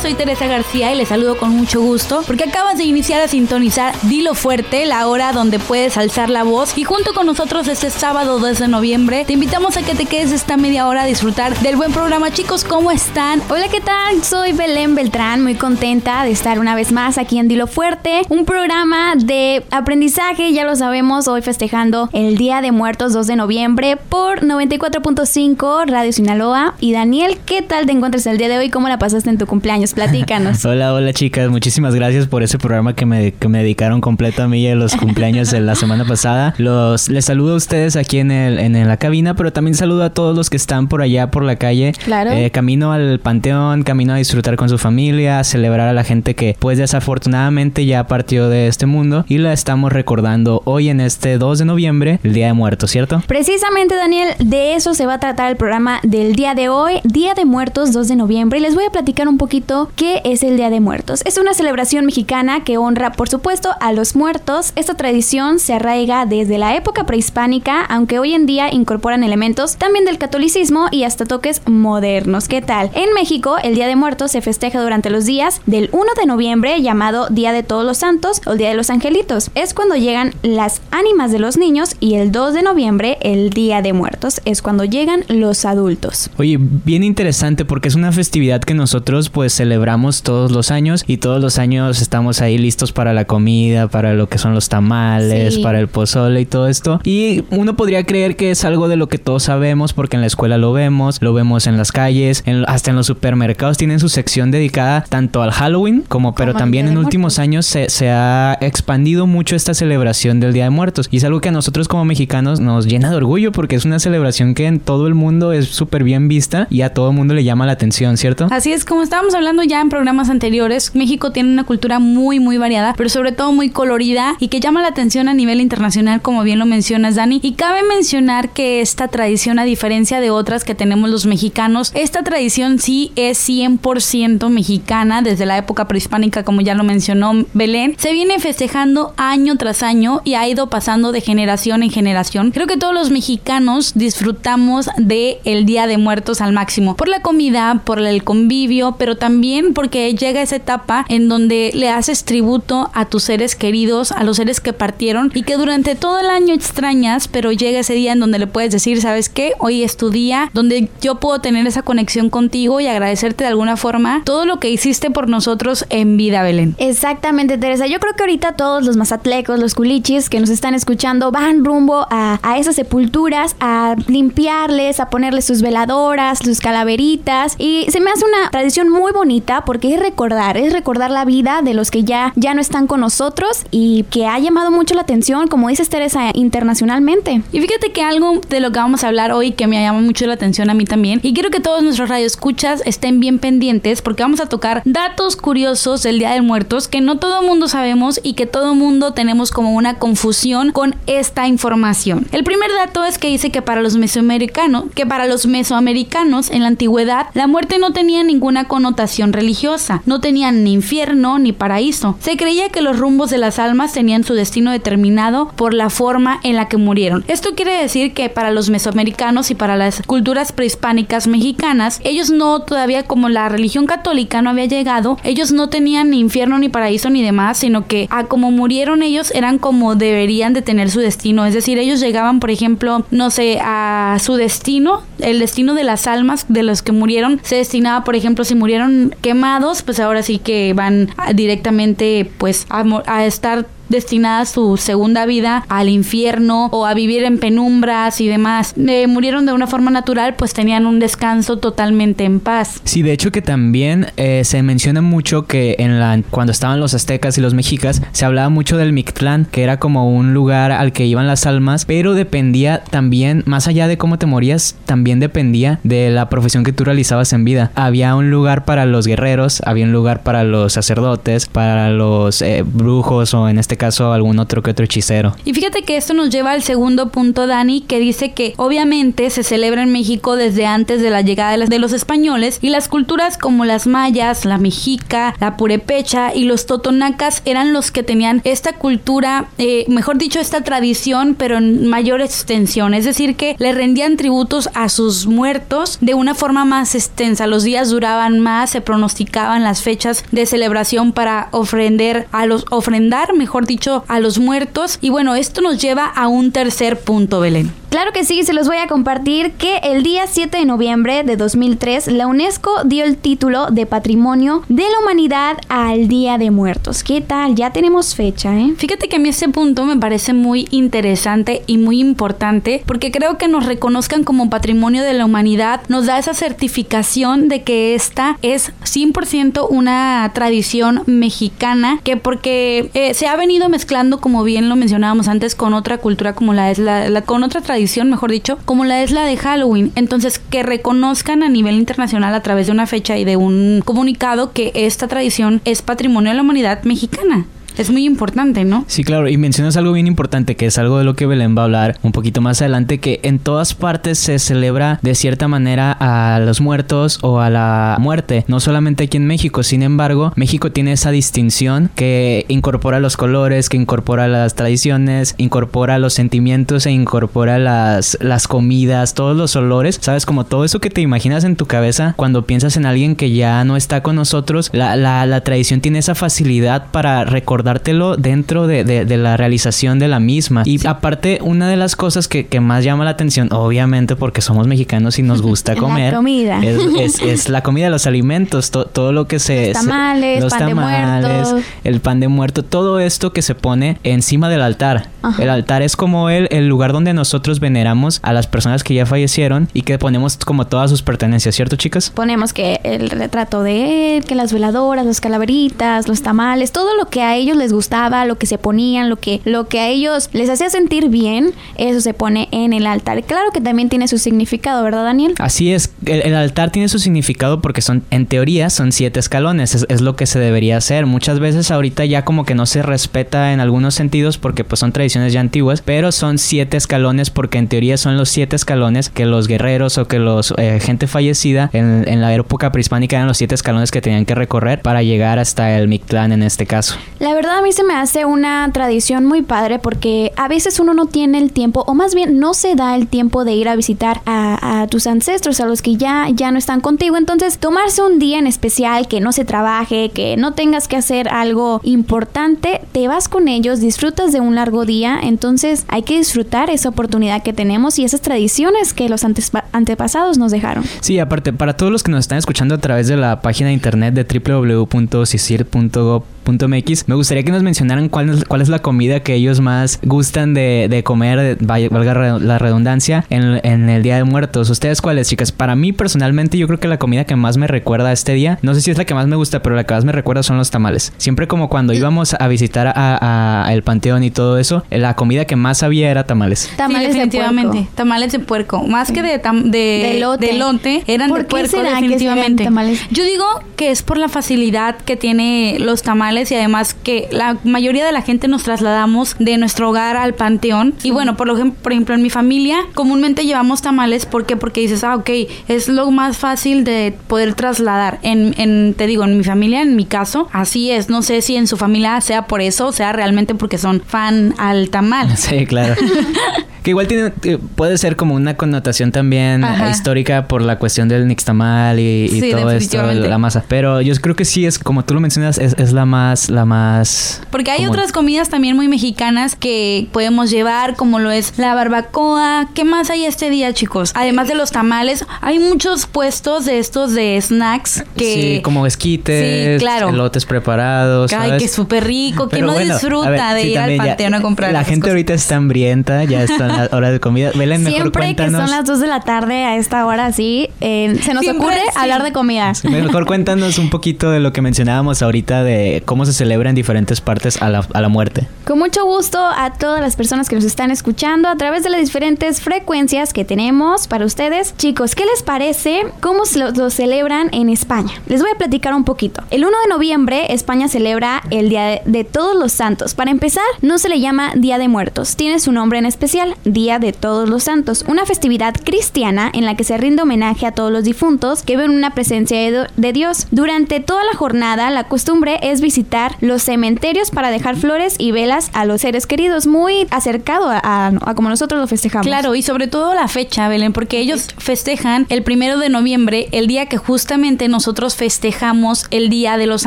Soy Teresa García y les saludo con mucho gusto porque acabas de iniciar a sintonizar Dilo Fuerte, la hora donde puedes alzar la voz y junto con nosotros este sábado 2 de noviembre te invitamos a que te quedes esta media hora a disfrutar del buen programa. Chicos, ¿cómo están? Hola, ¿qué tal? Soy Belén Beltrán, muy contenta de estar una vez más aquí en Dilo Fuerte, un programa de aprendizaje, ya lo sabemos, hoy festejando el Día de Muertos 2 de noviembre por 94.5 Radio Sinaloa. Y Daniel, ¿qué tal te encuentras el día de hoy? ¿Cómo la pasaste en tu cumpleaños? Cumpleaños, platícanos. hola, hola chicas, muchísimas gracias por ese programa que me, que me dedicaron completo a mí en los cumpleaños de la semana pasada. Los, les saludo a ustedes aquí en, el, en la cabina, pero también saludo a todos los que están por allá por la calle. Claro. Eh, camino al panteón, camino a disfrutar con su familia, a celebrar a la gente que pues desafortunadamente ya partió de este mundo y la estamos recordando hoy en este 2 de noviembre, el Día de Muertos, ¿cierto? Precisamente Daniel, de eso se va a tratar el programa del día de hoy, Día de Muertos 2 de noviembre, y les voy a platicar un poco qué es el Día de Muertos. Es una celebración mexicana que honra, por supuesto, a los muertos. Esta tradición se arraiga desde la época prehispánica, aunque hoy en día incorporan elementos también del catolicismo y hasta toques modernos. ¿Qué tal? En México, el Día de Muertos se festeja durante los días del 1 de noviembre, llamado Día de Todos los Santos o el Día de los Angelitos. Es cuando llegan las ánimas de los niños y el 2 de noviembre, el Día de Muertos, es cuando llegan los adultos. Oye, bien interesante porque es una festividad que nosotros pues celebramos todos los años y todos los años estamos ahí listos para la comida, para lo que son los tamales, para el pozole y todo esto. Y uno podría creer que es algo de lo que todos sabemos porque en la escuela lo vemos, lo vemos en las calles, hasta en los supermercados tienen su sección dedicada tanto al Halloween como, pero también en últimos años se, se ha expandido mucho esta celebración del Día de Muertos y es algo que a nosotros como mexicanos nos llena de orgullo porque es una celebración que en todo el mundo es súper bien vista y a todo el mundo le llama la atención, ¿cierto? Así es como estábamos hablando ya en programas anteriores, México tiene una cultura muy, muy variada, pero sobre todo muy colorida y que llama la atención a nivel internacional, como bien lo mencionas, Dani. Y cabe mencionar que esta tradición, a diferencia de otras que tenemos los mexicanos, esta tradición sí es 100% mexicana desde la época prehispánica, como ya lo mencionó Belén. Se viene festejando año tras año y ha ido pasando de generación en generación. Creo que todos los mexicanos disfrutamos de el Día de Muertos al máximo, por la comida, por el convivio, pero también porque llega esa etapa en donde le haces tributo a tus seres queridos, a los seres que partieron y que durante todo el año extrañas, pero llega ese día en donde le puedes decir, ¿sabes qué? Hoy es tu día, donde yo puedo tener esa conexión contigo y agradecerte de alguna forma todo lo que hiciste por nosotros en vida, Belén. Exactamente, Teresa. Yo creo que ahorita todos los mazatlecos, los culichis que nos están escuchando van rumbo a, a esas sepulturas, a limpiarles, a ponerles sus veladoras, sus calaveritas y se me hace una tradición muy bonita porque es recordar, es recordar la vida de los que ya, ya no están con nosotros y que ha llamado mucho la atención, como dices Teresa, internacionalmente. Y fíjate que algo de lo que vamos a hablar hoy que me llama mucho la atención a mí también, y quiero que todos nuestros radioescuchas estén bien pendientes porque vamos a tocar datos curiosos del Día de Muertos que no todo mundo sabemos y que todo mundo tenemos como una confusión con esta información. El primer dato es que dice que para los mesoamericanos, que para los mesoamericanos en la antigüedad la muerte no tenía ninguna connotación religiosa, no tenían ni infierno ni paraíso. Se creía que los rumbos de las almas tenían su destino determinado por la forma en la que murieron. Esto quiere decir que para los mesoamericanos y para las culturas prehispánicas mexicanas, ellos no todavía como la religión católica no había llegado, ellos no tenían ni infierno ni paraíso ni demás, sino que a como murieron ellos eran como deberían de tener su destino, es decir, ellos llegaban, por ejemplo, no sé, a su destino, el destino de las almas de los que murieron se destinaba, por ejemplo, si murieron quemados, pues ahora sí que van directamente pues a, a estar destinada su segunda vida al infierno o a vivir en penumbras y demás. Eh, murieron de una forma natural, pues tenían un descanso totalmente en paz. Sí, de hecho que también eh, se menciona mucho que en la cuando estaban los aztecas y los mexicas se hablaba mucho del Mictlán, que era como un lugar al que iban las almas, pero dependía también, más allá de cómo te morías, también dependía de la profesión que tú realizabas en vida. Había un lugar para los guerreros, había un lugar para los sacerdotes, para los eh, brujos o en este caso algún otro que otro hechicero. Y fíjate que esto nos lleva al segundo punto, Dani, que dice que obviamente se celebra en México desde antes de la llegada de los españoles y las culturas como las mayas, la mexica, la purepecha y los totonacas eran los que tenían esta cultura, eh, mejor dicho, esta tradición, pero en mayor extensión. Es decir, que le rendían tributos a sus muertos de una forma más extensa. Los días duraban más, se pronosticaban las fechas de celebración para ofrender a los ofrendar, mejor dicho, a los muertos. Y bueno, esto nos lleva a un tercer punto, Belén. Claro que sí, se los voy a compartir que el día 7 de noviembre de 2003 la UNESCO dio el título de Patrimonio de la Humanidad al Día de Muertos. ¿Qué tal? Ya tenemos fecha, ¿eh? Fíjate que a mí ese punto me parece muy interesante y muy importante porque creo que nos reconozcan como Patrimonio de la Humanidad nos da esa certificación de que esta es 100% una tradición mexicana que porque eh, se ha venido mezclando como bien lo mencionábamos antes con otra cultura como la es la con otra tradición mejor dicho, como la es la de Halloween. Entonces, que reconozcan a nivel internacional a través de una fecha y de un comunicado que esta tradición es patrimonio de la humanidad mexicana es muy importante, ¿no? Sí, claro, y mencionas algo bien importante, que es algo de lo que Belén va a hablar un poquito más adelante, que en todas partes se celebra de cierta manera a los muertos o a la muerte, no solamente aquí en México, sin embargo, México tiene esa distinción que incorpora los colores, que incorpora las tradiciones, incorpora los sentimientos e incorpora las, las comidas, todos los olores, sabes, como todo eso que te imaginas en tu cabeza cuando piensas en alguien que ya no está con nosotros, la, la, la tradición tiene esa facilidad para recordar dártelo dentro de, la realización de la misma. Y aparte, una de las cosas que, más llama la atención, obviamente porque somos mexicanos y nos gusta comer, la comida. Es, la comida, los alimentos, todo lo que se... Los tamales, los pan tamales, el pan de muerto, todo esto que se pone encima del altar. El altar es como el, el lugar donde nosotros veneramos a las personas que ya fallecieron y que ponemos como todas sus pertenencias, ¿cierto, chicas? Ponemos que el retrato de él, que las veladoras, las calaveritas, los tamales, todo lo que a ellos les gustaba, lo que se ponían, lo que, lo que a ellos les hacía sentir bien, eso se pone en el altar. Claro que también tiene su significado, ¿verdad, Daniel? Así es, el, altar tiene su significado porque son, en teoría, son siete escalones, es, lo que se debería hacer. Muchas veces ahorita ya como que no se respeta en algunos sentidos porque pues son tradiciones ya antiguas, pero son siete escalones porque en teoría son los siete escalones que los guerreros o que los eh, gente fallecida en, en, la época prehispánica eran los siete escalones que tenían que recorrer para llegar hasta el Mictlán en este caso. La verdad a mí se me hace una tradición muy padre porque a veces uno no tiene el tiempo o más bien no se da el tiempo de ir a visitar a, tus ancestros, a los que ya, ya no están contigo. Entonces tomarse un día en especial que no se trabaje, que no tengas que hacer algo importante, te vas con ellos, disfrutas de un largo día. Entonces hay que disfrutar esa oportunidad que tenemos y esas tradiciones que los antepasados nos dejaron. Sí, aparte, para todos los que nos están escuchando a través de la página de internet de www.cisir.gov .mx. Me gustaría que nos mencionaran cuál es, cuál es la comida que ellos más gustan de, comer, valga la redundancia, en, el Día de Muertos. ¿Ustedes cuáles, chicas? Para mí, personalmente, yo creo que la comida que más me recuerda a este día, no sé si es la que más me gusta, pero la que más me recuerda son los tamales. Siempre como cuando íbamos a visitar a, el panteón y todo eso, la comida que más había era tamales. Tamales definitivamente. tamales de puerco. Más que de, de, de, lote. eran de puerco, definitivamente. Yo digo que es por la facilidad que tiene los tamales y además que la mayoría de la gente nos trasladamos de nuestro hogar al panteón. Y bueno, por, lo, por ejemplo, en mi familia comúnmente llevamos tamales. ¿Por qué? Porque dices, ah, ok, es lo más fácil de poder trasladar. En, en, te digo, en mi familia, en mi caso, así es. No sé si en su familia sea por eso, o sea realmente porque son fan al tamal. Sí, claro. Que igual tiene, eh, puede ser como una connotación también histórica por la cuestión del nixtamal y, y todo esto, la masa. Pero yo creo que sí es, como tú lo mencionas, es, es la más, la más. Porque hay otras comidas también muy mexicanas que podemos llevar, como lo es la barbacoa. ¿Qué más hay este día, chicos? Además de los tamales, hay muchos puestos de estos de snacks que. Sí, como esquites, Sí, claro. elotes preparados. Ay, que súper rico, que no bueno, disfruta ver, de ir al panteón a comprar. La gente cosas. ahorita está hambrienta, ya está hora de comida. Belén, mejor Siempre que cuéntanos. son las 2 de la tarde a esta hora, sí, eh, se nos Siempre ocurre sí. hablar de comida. Mejor cuéntanos un poquito de lo que mencionábamos ahorita de cómo se celebra en diferentes partes a la, a la muerte. Con mucho gusto a todas las personas que nos están escuchando a través de las diferentes frecuencias que tenemos para ustedes. Chicos, ¿qué les parece? ¿Cómo se lo, lo celebran en España? Les voy a platicar un poquito. El 1 de noviembre España celebra el Día de, de Todos los Santos. Para empezar, no se le llama Día de Muertos, tiene su nombre en especial, Día de Todos los Santos, una festividad cristiana en la que se rinde homenaje a todos los difuntos que ven una presencia de, Dios. Durante toda la jornada, la costumbre es visitar los cementerios para dejar flores y velas a los seres queridos, muy acercado a, a- a como nosotros lo festejamos. Claro, y sobre todo la fecha, Belén, porque ellos festejan el primero de noviembre, el día que justamente nosotros festejamos el día de los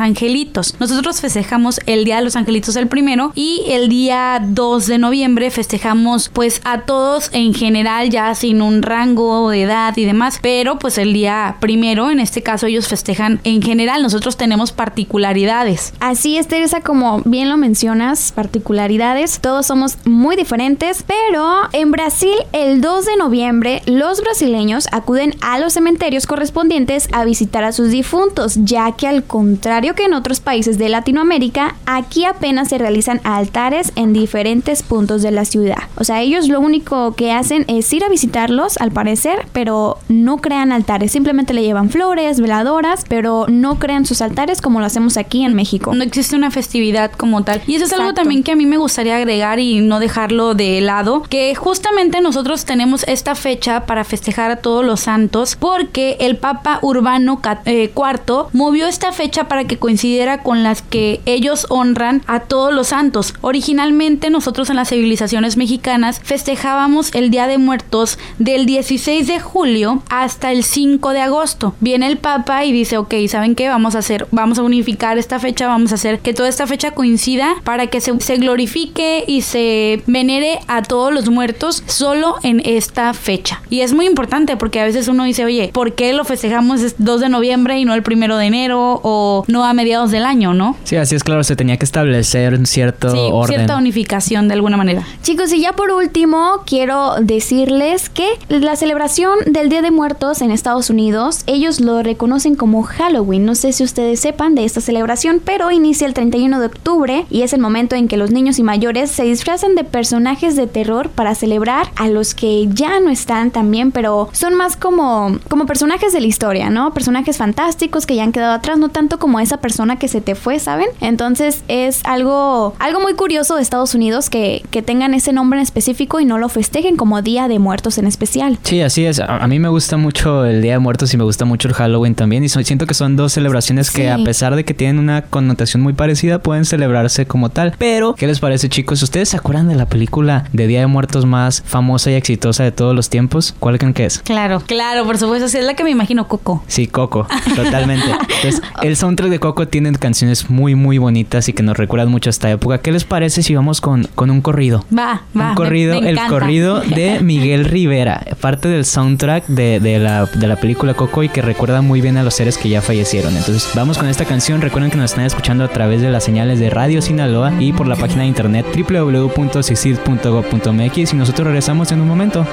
angelitos. Nosotros festejamos el día de los angelitos el primero y el día 2 de noviembre festejamos pues a todos en general, ya sin un rango de edad y demás, pero pues el día primero, en este caso ellos festejan en general, nosotros tenemos particularidades. Así es, Teresa, como bien lo mencionas, particularidades, todos somos muy diferentes, pero en Brasil el 2 de noviembre los brasileños acuden a los cementerios correspondientes a visitar a sus difuntos, ya que al contrario que en otros países de Latinoamérica, aquí apenas se realizan altares en diferentes puntos de la ciudad. O sea, ellos lo único que hacen es ir a visitarlos, al parecer, pero no crean altares, simplemente le llevan flores, veladoras, pero no crean sus altares como lo hacemos aquí en México. No existe una festividad como tal. Y eso es algo también que a mí me gustaría agregar y no dejarlo de lado, que justamente nosotros tenemos esta fecha para festejar a todos los santos porque el Papa Urbano Ca- eh, IV movió esta fecha para que coincidiera con las que ellos honran a todos los santos. Originalmente nosotros en las civilizaciones mexicanas festejábamos el Día de Muertos del 16 de julio hasta el 5 de agosto. Viene el Papa y dice, ok, ¿saben qué? Vamos a hacer, vamos a unificar esta fecha, vamos a hacer que toda esta fecha coincida para que se, se glorifique y se venere a todos los muertos solo en esta fecha. Y es muy importante porque a veces uno dice, oye, ¿por qué lo festejamos es 2 de noviembre y no el primero de enero o no a mediados del año, no? Sí, así es claro, se tenía que establecer un cierto Sí, orden. cierta unificación de alguna manera. Chicos, y ya por último, quiero decirles que la celebración del Día de Muertos en Estados Unidos, ellos lo reconocen como Halloween. No sé si ustedes sepan de esta celebración, pero inicia el 31 de octubre y es el momento en que los niños y mayores se disfrazan de personajes de terror para celebrar a los que ya no están también, pero son más como, como personajes de la historia, ¿no? Personajes fantásticos que ya han quedado atrás, no tanto como esa persona que se te fue, ¿saben? Entonces es algo, algo muy curioso de Estados Unidos que, que tengan ese nombre en específico y no lo festejen como Día de Muertos en especial. Sí, así es. A, a mí me gusta mucho el Día de Muertos y me gusta mucho el Halloween también. Y so- siento que son dos celebraciones que Sí. a pesar de que tienen una connotación muy parecida, pueden celebrarse como tal. Pero, ¿qué les parece chicos? ¿Ustedes se acuerdan de la película de Día de Muertos más famosa y exitosa de todos los tiempos? ¿Cuál creen que es? Claro, claro, por supuesto, sí, es la que me imagino Coco. Sí, Coco, totalmente. Entonces, el soundtrack de Coco tiene canciones muy, muy bonitas y que nos recuerdan mucho a esta época. ¿Qué les parece si vamos con, con un corrido? Va, va. un me- corrido, me el corrido de Miguel Rivera, parte del soundtrack de, de la, de la película Coco y que recuerda muy bien a los seres que ya fallecieron. Entonces, vamos con esta canción. Recuerden que nos están escuchando a través de las señales de Radio Sinaloa y por la página de internet www.sixid.gov.mx y nosotros regresamos en un momento.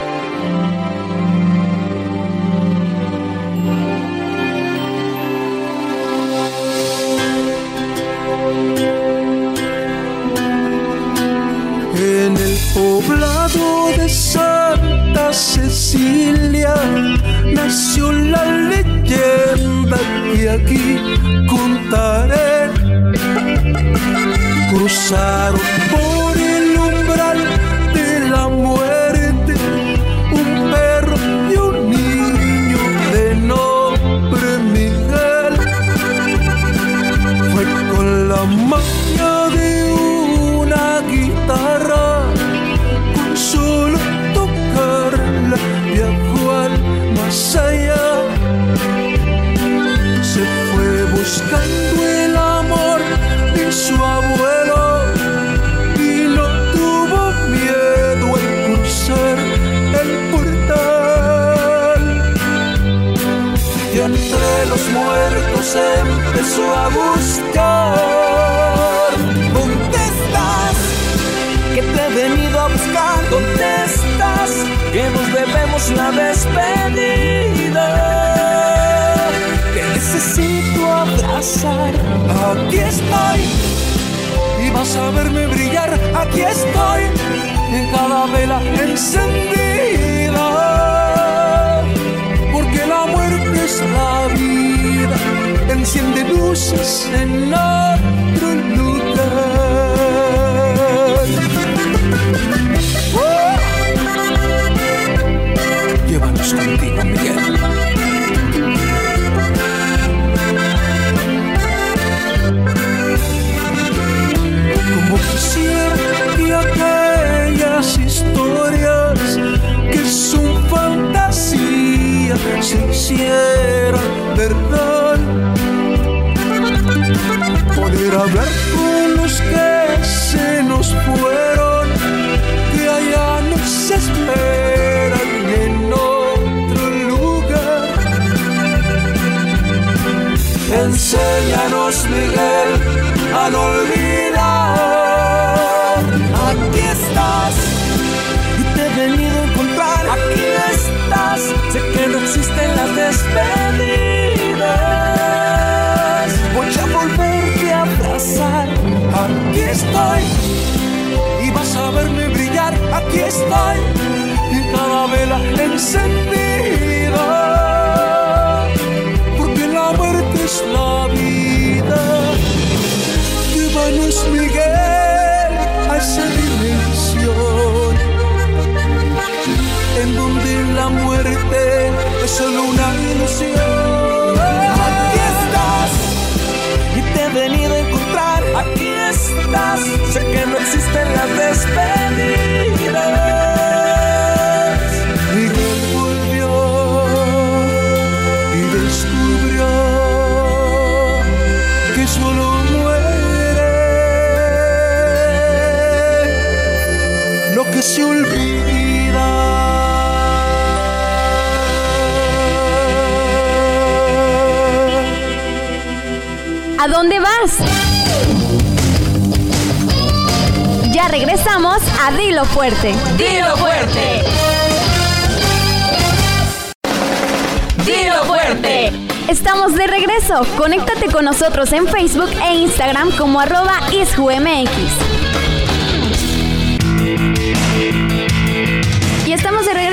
Cecilia nació la leyenda que aquí contaré. Cruzaron por una despedida. Que necesito abrazar. Aquí estoy. Y vas a verme brillar. Aquí estoy. En cada vela encendida. Olvidar. Aquí estás y te he venido a encontrar. Aquí estás, sé que no existen las despedidas. Voy a volverte a abrazar. Aquí estoy y vas a verme brillar. Aquí estoy y cada vela encendida. Solo una regresamos a Dilo Fuerte. ¡Dilo fuerte! ¡Dilo fuerte! Estamos de regreso. Conéctate con nosotros en Facebook e Instagram como arroba isjumx.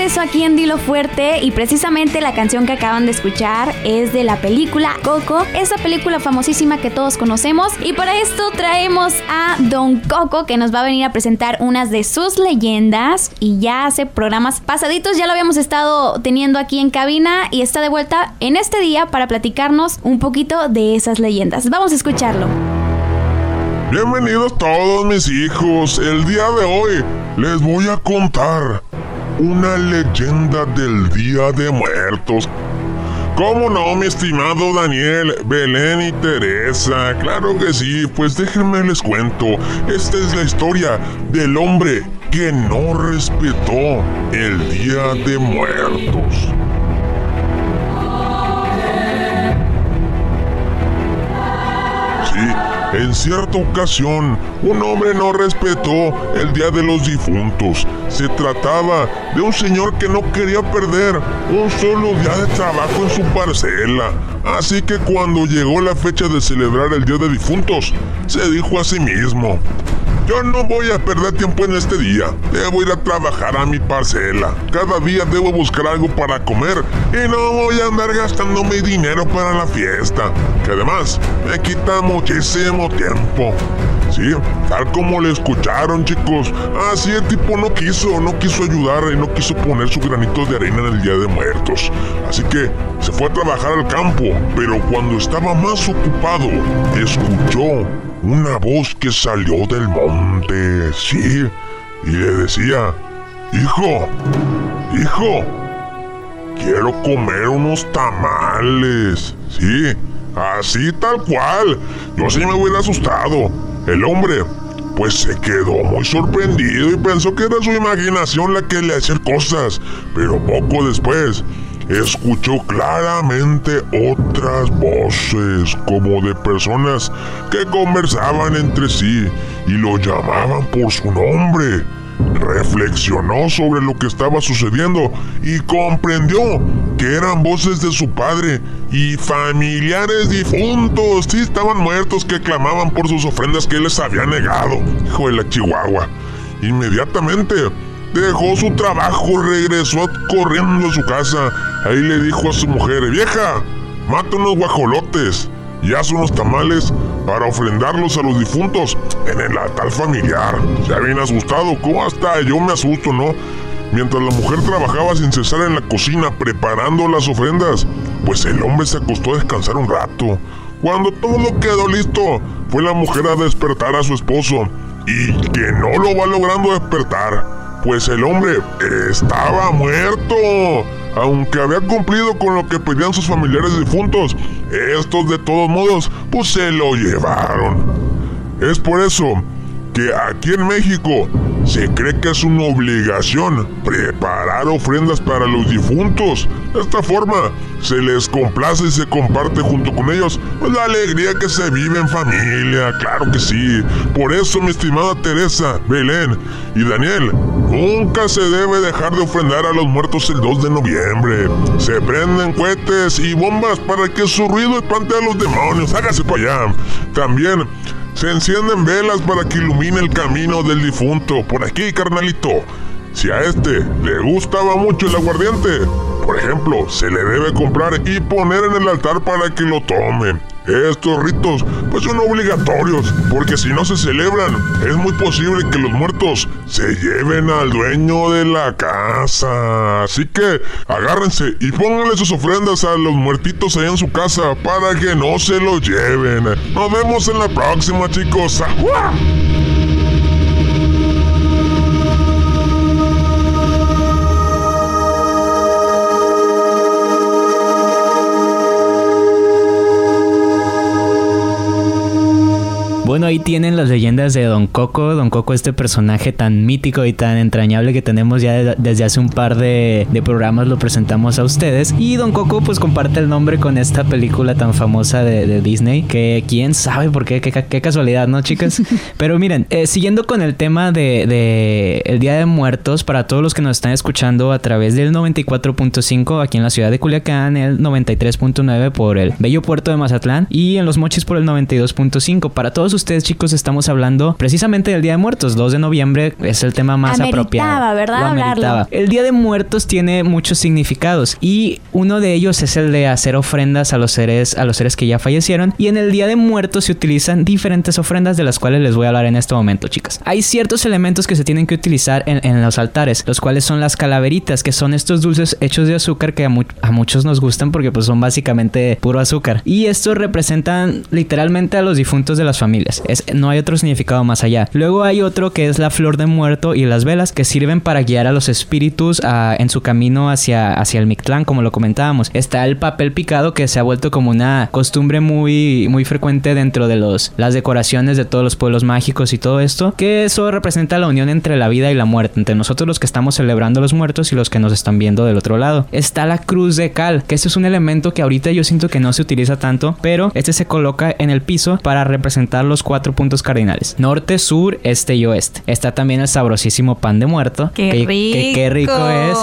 Regreso aquí en Dilo Fuerte y precisamente la canción que acaban de escuchar es de la película Coco, esa película famosísima que todos conocemos y para esto traemos a Don Coco que nos va a venir a presentar unas de sus leyendas y ya hace programas pasaditos, ya lo habíamos estado teniendo aquí en cabina y está de vuelta en este día para platicarnos un poquito de esas leyendas. Vamos a escucharlo. Bienvenidos todos mis hijos. El día de hoy les voy a contar una leyenda del Día de Muertos. ¿Cómo no, mi estimado Daniel, Belén y Teresa? Claro que sí, pues déjenme les cuento. Esta es la historia del hombre que no respetó el Día de Muertos. En cierta ocasión, un hombre no respetó el Día de los Difuntos. Se trataba de un señor que no quería perder un solo día de trabajo en su parcela. Así que cuando llegó la fecha de celebrar el Día de Difuntos, se dijo a sí mismo, yo no voy a perder tiempo en este día. Debo ir a trabajar a mi parcela. Cada día debo buscar algo para comer y no voy a andar gastando mi dinero para la fiesta, que además me quita muchísimo tiempo. Sí, tal como le escucharon chicos, así el tipo no quiso, no quiso ayudar y no quiso poner su granito de arena en el Día de Muertos. Así que se fue a trabajar al campo, pero cuando estaba más ocupado, escuchó una voz que salió del monte, sí, y le decía, hijo, hijo, quiero comer unos tamales, sí, así tal cual, yo sí me hubiera asustado. El hombre, pues se quedó muy sorprendido y pensó que era su imaginación la que le hacía cosas, pero poco después escuchó claramente otras voces como de personas que conversaban entre sí y lo llamaban por su nombre. Reflexionó sobre lo que estaba sucediendo y comprendió que eran voces de su padre y familiares difuntos, sí estaban muertos, que clamaban por sus ofrendas que les había negado. Hijo de la Chihuahua. Inmediatamente dejó su trabajo, regresó corriendo a su casa. Ahí le dijo a su mujer, vieja, mata unos guajolotes y haz unos tamales para ofrendarlos a los difuntos en el altar familiar. Ya bien asustado, ¿cómo hasta yo me asusto, no? Mientras la mujer trabajaba sin cesar en la cocina preparando las ofrendas, pues el hombre se acostó a descansar un rato. Cuando todo quedó listo, fue la mujer a despertar a su esposo y que no lo va logrando despertar, pues el hombre estaba muerto. Aunque había cumplido con lo que pedían sus familiares difuntos, estos de todos modos, pues se lo llevaron. Es por eso que aquí en México se cree que es una obligación preparar ofrendas para los difuntos. De esta forma se les complace y se comparte junto con ellos pues, la alegría que se vive en familia, claro que sí. Por eso mi estimada Teresa, Belén y Daniel, nunca se debe dejar de ofrendar a los muertos el 2 de noviembre. Se prenden cohetes y bombas para que su ruido espante a los demonios. Hágase para allá. También se encienden velas para que ilumine el camino del difunto. Por aquí, carnalito. Si a este le gustaba mucho el aguardiente, por ejemplo, se le debe comprar y poner en el altar para que lo tome. Estos ritos pues son obligatorios, porque si no se celebran, es muy posible que los muertos se lleven al dueño de la casa. Así que agárrense y pónganle sus ofrendas a los muertitos allá en su casa para que no se los lleven. Nos vemos en la próxima, chicos. Tienen las leyendas de Don Coco. Don Coco, este personaje tan mítico y tan entrañable que tenemos ya desde hace un par de, programas, lo presentamos a ustedes. Y Don Coco, pues comparte el nombre con esta película tan famosa de, Disney, que quién sabe por qué, qué, casualidad, ¿no, chicas? Pero miren, eh, siguiendo con el tema de, el Día de Muertos, para todos los que nos están escuchando a través del 94.5 aquí en la ciudad de Culiacán, el 93.9 por el bello puerto de Mazatlán y en Los Mochis por el 92.5. Para todos ustedes, chicos, estamos hablando precisamente del Día de Muertos. 2 de noviembre es el tema más apropiado. ¿verdad? El Día de Muertos tiene muchos significados y uno de ellos es el de hacer ofrendas a los seres, a los seres que ya fallecieron. Y en el Día de Muertos se utilizan diferentes ofrendas de las cuales les voy a hablar en este momento, chicas. Hay ciertos elementos que se tienen que utilizar en, los altares, los cuales son las calaveritas, que son estos dulces hechos de azúcar que a, a muchos nos gustan porque pues son básicamente puro azúcar. Y estos representan literalmente a los difuntos de las familias. Es, no hay otro significado más allá. Luego hay otro que es la flor de muerto y las velas que sirven para guiar a los espíritus en su camino hacia, hacia el Mictlán, como lo comentábamos. Está el papel picado que se ha vuelto como una costumbre muy, muy frecuente dentro de los, las decoraciones de todos los pueblos mágicos y todo esto, que eso representa la unión entre la vida y la muerte, entre nosotros los que estamos celebrando los muertos y los que nos están viendo del otro lado. Está la cruz de cal, que este es un elemento que ahorita yo siento que no se utiliza tanto, pero este se coloca en el piso para representar los cuatro puntos cardinales. Norte, sur, este y oeste. Está también el sabrosísimo pan de muerto. ¡Qué rico! Que, qué rico es.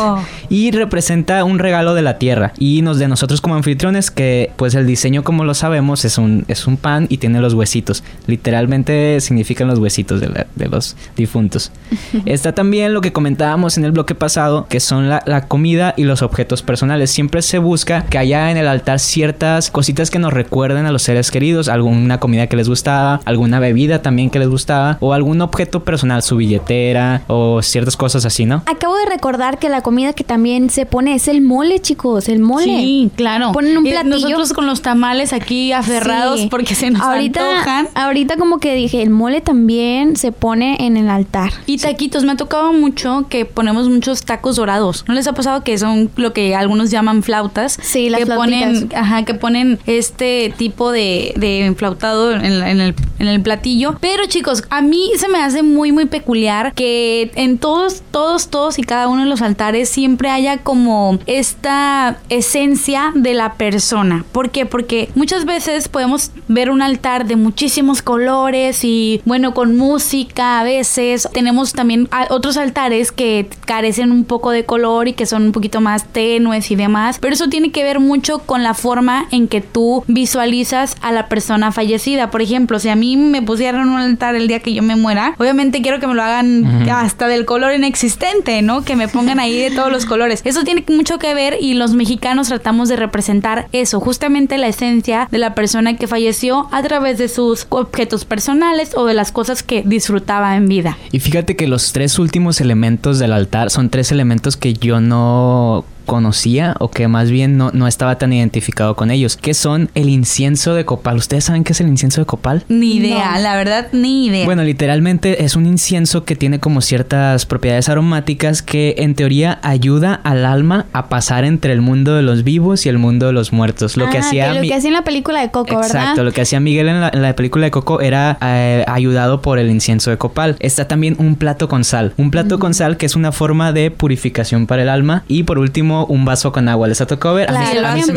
Y representa un regalo de la tierra. Y nos de nosotros como anfitriones que pues el diseño como lo sabemos es un, es un pan y tiene los huesitos. Literalmente significan los huesitos de, los difuntos. Está también lo que comentábamos en el bloque pasado, que son la, la comida y los objetos personales. Siempre se busca que haya en el altar ciertas cositas que nos recuerden a los seres queridos, alguna comida que les gustaba, alguna bebida también que les gustaba o algún objeto personal, su billetera o ciertas cosas así, ¿no? Acabo de recordar que la comida que también se pone es el mole, chicos, el mole. Sí, claro. Ponen un platillo. nosotros con los tamales aquí aferrados porque se nos ahorita, antojan. Ahorita como que dije, el mole también se pone en el altar. Y taquitos, me ha tocado mucho que ponemos muchos tacos dorados. ¿No les ha pasado que son lo que algunos llaman flautas? Sí, las que ponen, ajá, que ponen este tipo de, de enflautado en, en el en el platillo. Pero chicos, a mí se me hace muy, muy peculiar que en todos, todos, todos y cada uno de los altares siempre haya como esta esencia de la persona. ¿Por qué? Porque muchas veces podemos ver un altar de muchísimos colores y bueno, con música a veces. Tenemos también otros altares que carecen un poco de color y que son un poquito más tenues y demás. Pero eso tiene que ver mucho con la forma en que tú visualizas a la persona fallecida. Por ejemplo, si a mí me pusieran un altar el día que yo me muera, obviamente quiero que me lo hagan hasta del color inexistente, ¿no? Que me pongan ahí de todos los colores. Eso tiene mucho que ver y los mexicanos tratamos de representar eso, justamente la esencia de la persona que falleció a través de sus objetos personales o de las cosas que disfrutaba en vida. Y fíjate que los tres últimos elementos del altar son tres elementos que yo no conocía o que más bien no, no estaba tan identificado con ellos, que son el incienso de copal. ¿Ustedes saben qué es el incienso de copal? Ni idea, la verdad, ni idea. Bueno, literalmente es un incienso que tiene como ciertas propiedades aromáticas que en teoría ayuda al alma a pasar entre el mundo de los vivos y el mundo de los muertos. Lo que ah, hacía lo que hacía en la película de Coco, ¿verdad? Exacto, lo que hacía Miguel en la, película de Coco era eh, ayudado por el incienso de copal. Está también un plato con sal, un plato con sal que es una forma de purificación para el alma y por último un vaso con agua. ¿Les ha tocado ver? a mí, sí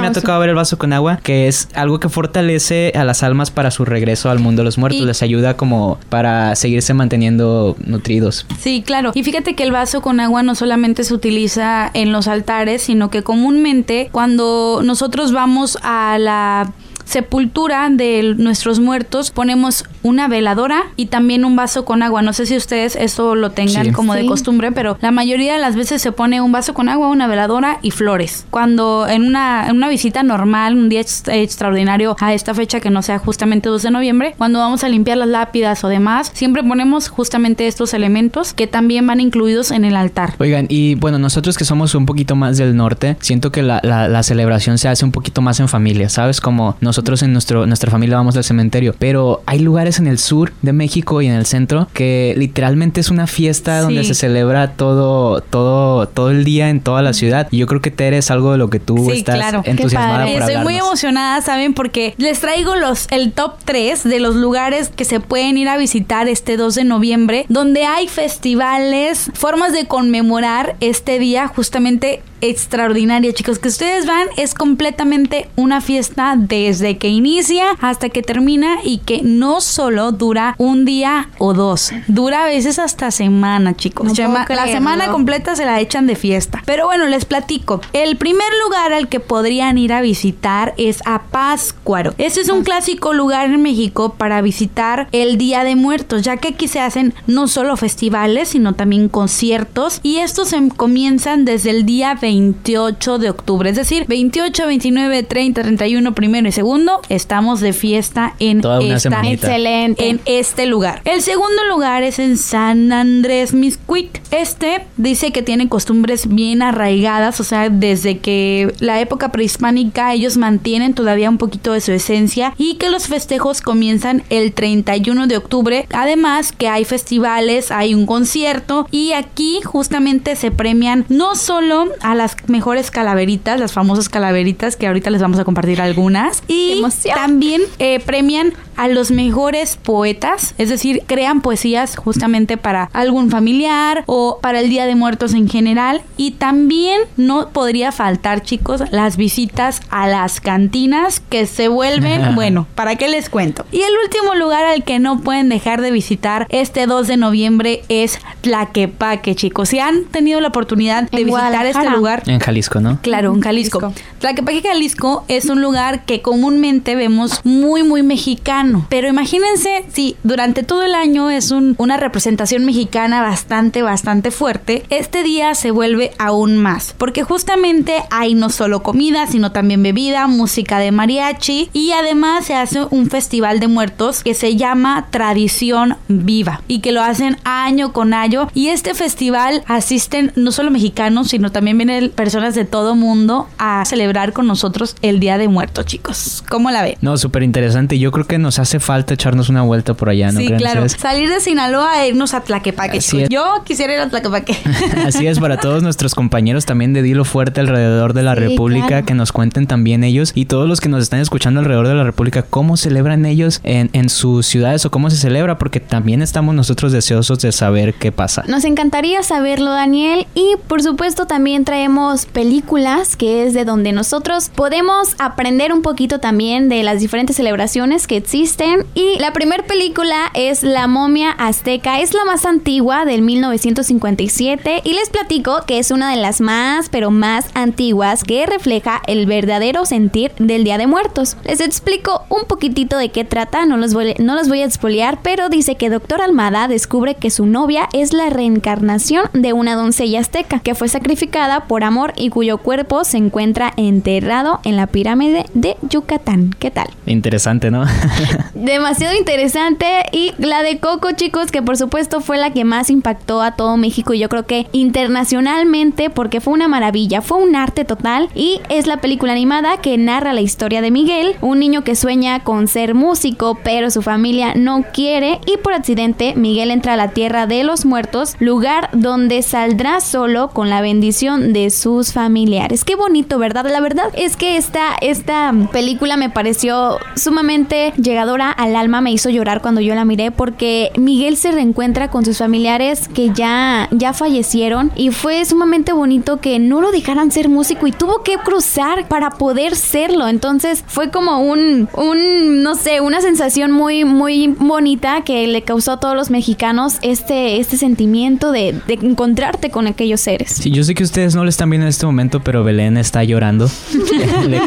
me ha tocado ver el vaso con agua, que es algo que fortalece a las almas para su regreso al mundo de los muertos. Les ayuda como para seguirse manteniendo nutridos. Sí, claro. Y fíjate que el vaso con agua no solamente se utiliza en los altares, sino que comúnmente cuando nosotros vamos a la sepultura de nuestros muertos ponemos una veladora y también un vaso con agua. No sé si ustedes eso lo tengan como de costumbre, pero la mayoría de las veces se pone un vaso con agua, una veladora y flores. Cuando en una, en una visita normal, un día extraordinario a esta fecha que no sea justamente 2 de noviembre, cuando vamos a limpiar las lápidas o demás, siempre ponemos justamente estos elementos que también van incluidos en el altar. Oigan, y bueno, nosotros que somos un poquito más del norte, siento que la, la, celebración se hace un poquito más en familia, ¿sabes? Como nosotros en nuestro, nuestra familia vamos al cementerio, pero hay lugares en el sur de México y en el centro que literalmente es una fiesta donde se celebra todo, todo, todo el día en toda la ciudad. Y yo creo que Tere es algo de lo que tú estás entusiasmada por Estoy muy emocionada, ¿saben? Porque les traigo los, el top 3 de los lugares que se pueden ir a visitar este 2 de noviembre, donde hay festivales, formas de conmemorar este día justamente extraordinaria, chicos. Que ustedes van es completamente una fiesta desde que inicia hasta que termina y que no solo dura un día o dos, dura a veces hasta semana, chicos. la semana completa se la echan de fiesta. Pero bueno, les platico. El primer lugar al que podrían ir a visitar es a Páscuaro. Este es un clásico lugar en México para visitar el Día de Muertos, ya que aquí se hacen no solo festivales, sino también conciertos y estos se comienzan desde el día 20 28 de octubre. Es decir, 28, 29, 30, 31, primero y segundo, estamos de fiesta en esta, excelente. en este lugar. El segundo lugar es en San Andrés Miscuic. Este dice que tiene costumbres bien arraigadas, o sea, desde que la época prehispánica ellos mantienen todavía un poquito de su esencia y que los festejos comienzan el 31 de octubre. Además que hay festivales, hay un concierto y aquí justamente se premian no solo a la las mejores calaveritas, las famosas calaveritas que ahorita les vamos a compartir algunas. Y también eh, premian a los mejores poetas, es decir, crean poesías justamente para algún familiar o para el Día de Muertos en general. Y también no podría faltar, chicos, las visitas a las cantinas que se vuelven, bueno, ¿para qué les cuento? Y el último lugar al que no pueden dejar de visitar este 2 de noviembre es Tlaquepaque, chicos. Si han tenido la oportunidad de visitar este lugar, en Jalisco, ¿no? Claro, en Jalisco. Tlaquepaque, Jalisco es un lugar que comúnmente vemos muy, muy mexicano. Pero imagínense si durante todo el año es una representación mexicana bastante, bastante fuerte, este día se vuelve aún más. Porque justamente hay no solo comida, sino también bebida, música de mariachi y además se hace un festival de muertos que se llama Tradición Viva y que lo hacen año con año. Y este festival asisten no solo mexicanos, sino también vienen personas de todo mundo a celebrar con nosotros el Día de Muertos, chicos. ¿Cómo la ve? No, súper interesante. Yo creo que nos hace falta echarnos una vuelta por allá, ¿no Sí, creen claro. ustedes? Salir de Sinaloa e irnos a Tlaquepaque. Así chicos. es. Yo quisiera ir a Tlaquepaque. Así es, para todos nuestros compañeros también de Dilo Fuerte alrededor de la Sí, República, claro. que nos cuenten también ellos y todos los que nos están escuchando alrededor de la República, cómo celebran ellos en, en sus ciudades o cómo se celebra, porque también estamos nosotros deseosos de saber qué pasa. Nos encantaría saberlo, Daniel. Y por supuesto también traemos películas, que es de donde nosotros podemos aprender un poquito también de las diferentes celebraciones que existen. Y la primera película es La momia azteca. Es la más antigua del 1957. Y les platico que es una de las más, pero más antiguas que refleja el verdadero sentir del Día de Muertos. Les explico un poquitito de qué trata, no los voy, no los voy a expoliar, pero dice que Doctor Almada descubre que su novia es la reencarnación de una doncella azteca que fue sacrificada por amor y cuyo cuerpo se encuentra enterrado en la pirámide de Yucatán. ¿Qué tal? Interesante, ¿no? Demasiado interesante y la de Coco, chicos, que por supuesto fue la que más impactó a todo México y yo creo que internacionalmente porque fue una maravilla, fue un arte total y es la película animada que narra la historia de Miguel, un niño que sueña con ser músico, pero su familia no quiere y por accidente Miguel entra a la tierra de los muertos, lugar donde saldrá solo con la bendición de sus familiares. Qué bonito, ¿verdad? La verdad es que esta, esta película me pareció sumamente llegadora al alma, me hizo llorar cuando yo la miré porque Miguel se reencuentra con sus familiares que ya, ya fallecieron y fue sumamente bonito que no lo dejaran ser músico y tuvo que cruzar para poder serlo. Entonces fue como un, un no sé, una sensación muy, muy bonita que le causó a todos los mexicanos este, este sentimiento de, de encontrarte con aquellos seres. Sí, yo sé que ustedes no lo están viendo en este momento, pero Belén está llorando. Le-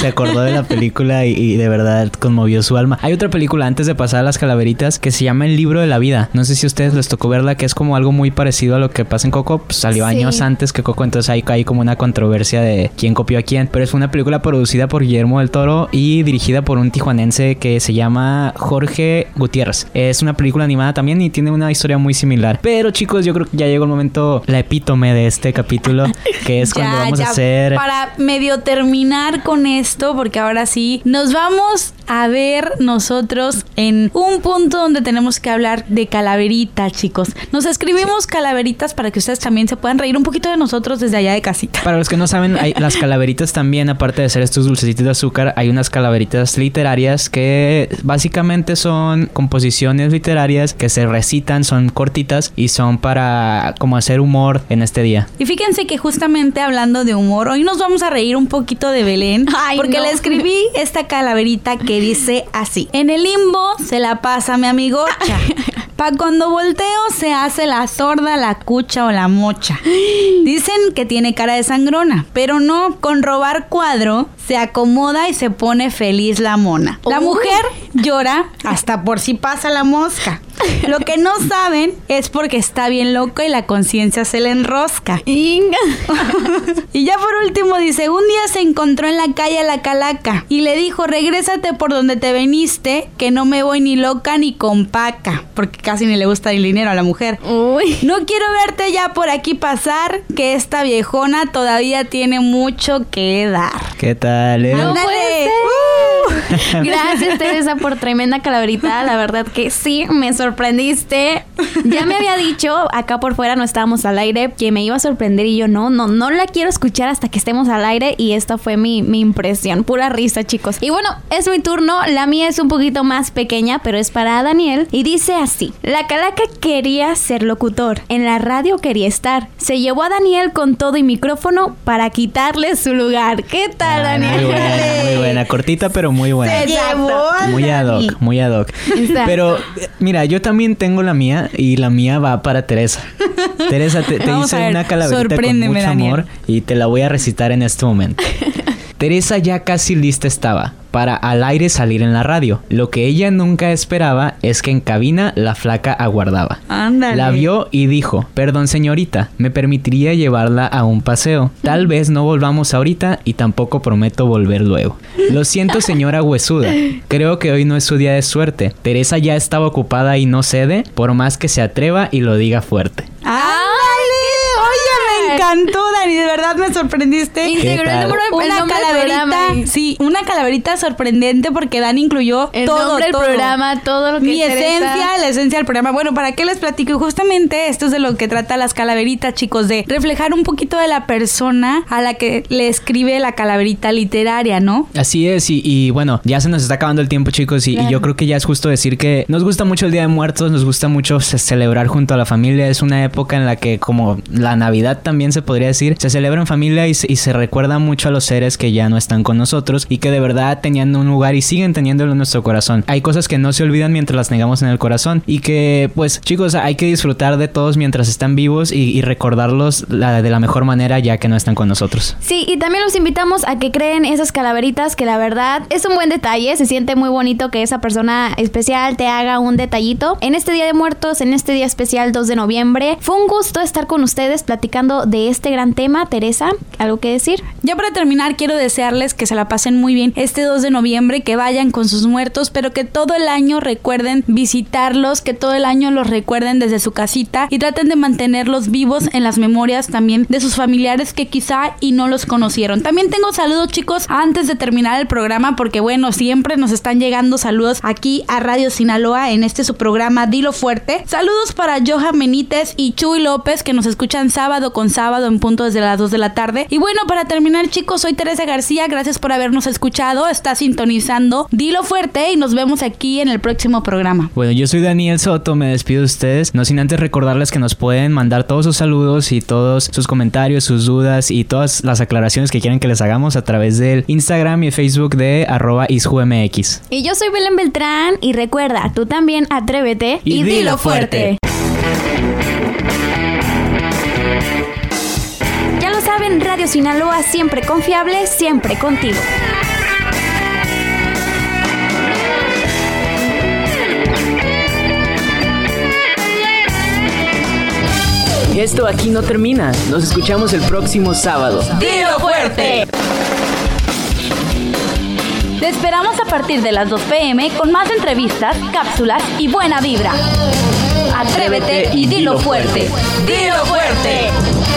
se acordó de la película y, y de verdad conmovió su alma. Hay otra película antes de pasar a las calaveritas que se llama El libro de la vida. No sé si a ustedes les tocó verla, que es como algo muy parecido a lo que pasa en Coco. Pues salió Sí. años antes que Coco, entonces hay, hay como una controversia de quién copió a quién. Pero es una película producida por Guillermo del Toro y dirigida por un tijuanense que se llama Jorge Gutiérrez. Es una película animada también y tiene una historia muy similar. Pero chicos, yo creo que ya llegó el momento, la epítome de este capítulo, que es cuando vamos a hacer... Para medio terminar con esto, porque ahora sí, nos vamos a ver nosotros en un punto donde tenemos que hablar de calaveritas, chicos. Nos escribimos calaveritas para que ustedes también se puedan reír un poquito de nosotros desde allá de casita. Para los que no saben, hay, las calaveritas también, aparte de ser estos dulcecitos de azúcar, hay unas calaveritas literarias que básicamente son composiciones literarias que se recitan, son cortitas y son para como hacer humor en este día. Y fíjense que justamente hablando de humor, hoy nos vamos a reír un poquito de Belén. Ay, porque no. le escribí esta calaverita que dice así. En el limbo se la pasa mi amigocha. Pa' cuando volteo se hace la sorda, la cucha o la mocha. Dicen que tiene cara de sangrona, pero no, con robar cuadro se acomoda y se pone feliz la mona. La mujer llora hasta por si pasa la mosca. Lo que no saben es porque está bien loco y la conciencia se le enrosca. Inga. Y ya por último dice, un día se encontró en la calle a la calaca y le dijo, regrésate por donde te veniste, que no me voy ni loca ni con paca, porque casi ni le gusta el dinero a la mujer. Uy. No quiero verte ya por aquí pasar, que esta viejona todavía tiene mucho que dar. ¿Qué tal? eh? No Ándale. puede ser. Uh. Gracias, Teresa, por tremenda calaverita. La verdad que sí, me sorprendiste. Ya me había dicho, acá por fuera no estábamos al aire, que me iba a sorprender y yo no, no, no la quiero escuchar hasta que estemos al aire y esta fue mi, mi impresión. Pura risa, chicos. Y bueno, es mi turno. La mía es un poquito más pequeña, pero es para Daniel. Y dice así: La calaca quería ser locutor. En la radio quería estar. Se llevó a Daniel con todo y micrófono para quitarle su lugar. ¿Qué tal, Ah, Daniel? muy buena, muy buena. Cortita, pero muy buena. Se llevó al Muy ad hoc, muy ad hoc. Exacto. Pero mira, yo también tengo la mía y la mía va para Teresa. Teresa, te, te hice ver, una calaverita con mucho Daniel. amor y te la voy a recitar en este momento. Teresa ya casi lista estaba para al aire salir en la radio. Lo que ella nunca esperaba es que en cabina la flaca aguardaba. Ándale. La vio y dijo, perdón señorita, me permitiría llevarla a un paseo. Tal vez no volvamos ahorita y tampoco prometo volver luego. Lo siento señora huesuda, creo que hoy no es su día de suerte. Teresa ya estaba ocupada y no cede, por más que se atreva y lo diga fuerte. ¡Ándale! Oye, me encantó, Dani. De verdad me sorprendiste. Integró el el una del calaverita, y- sí, una calaverita sorprendente porque Dan incluyó El todo, nombre todo. programa, todo lo que Mi interesa. esencia, la esencia del programa. Bueno, ¿para qué les platico? Y Justamente esto es de lo que trata las calaveritas, chicos, de reflejar un poquito de la persona a la que le escribe la calaverita literaria, ¿no? Así es, y, y bueno, ya se nos está acabando el tiempo, chicos, y, y yo creo que ya es justo decir que nos gusta mucho el Día de Muertos, nos gusta mucho ce- celebrar junto a la familia. Es una época en la que, como la Navidad también se podría decir, se celebra en familia y se, recuerda mucho a los seres que ya no están con nosotros y que de verdad tenían un lugar y siguen teniéndolo en nuestro corazón. Hay cosas que no se olvidan mientras las tengamos en el corazón y que, pues, chicos, hay que disfrutar de todos mientras están vivos y, recordarlos de la mejor manera ya que no están con nosotros. Sí, y también los invitamos a que creen esas calaveritas que la verdad es un buen detalle, se siente muy bonito que esa persona especial te haga un detallito. En este Día de Muertos, en este día especial 2 de noviembre, fue un gusto estar con ustedes platicando de este gran tema. Teresa, ¿algo que decir? Ya para terminar, quiero desearles que se la pasen muy bien este 2 de noviembre, que vayan con sus muertos, pero que todo el año recuerden visitarlos, que todo el año los recuerden desde su casita y traten de mantenerlos vivos en las memorias también de sus familiares que quizá y no los conocieron. También tengo saludos, chicos, antes de terminar el programa, porque bueno, siempre nos están llegando saludos aquí a Radio Sinaloa en este su programa Dilo Fuerte. Saludos para Johan Benítez y Chuy López que nos escuchan sábado con sábado en punto desde las 2 de la tarde. Y bueno, para terminar, chicos, soy Teresa García. Gracias por habernos escuchado. Está sintonizando Dilo Fuerte y nos vemos aquí en el próximo programa. Bueno, yo soy Daniel Soto, me despido de ustedes, no sin antes recordarles que nos pueden mandar todos sus saludos y todos sus comentarios, sus dudas y todas las aclaraciones que quieran que les hagamos a través del Instagram y Facebook de arroba isjumx. Y yo soy Belén Beltrán y recuerda, tú también atrévete Y dilo fuerte. Saben, Radio Sinaloa siempre confiable, siempre contigo. Esto aquí no termina. Nos escuchamos el próximo sábado. ¡Dilo fuerte! Te esperamos a partir de las 2 pm con más entrevistas, cápsulas y buena vibra. Atrévete y dilo fuerte. ¡Dilo fuerte!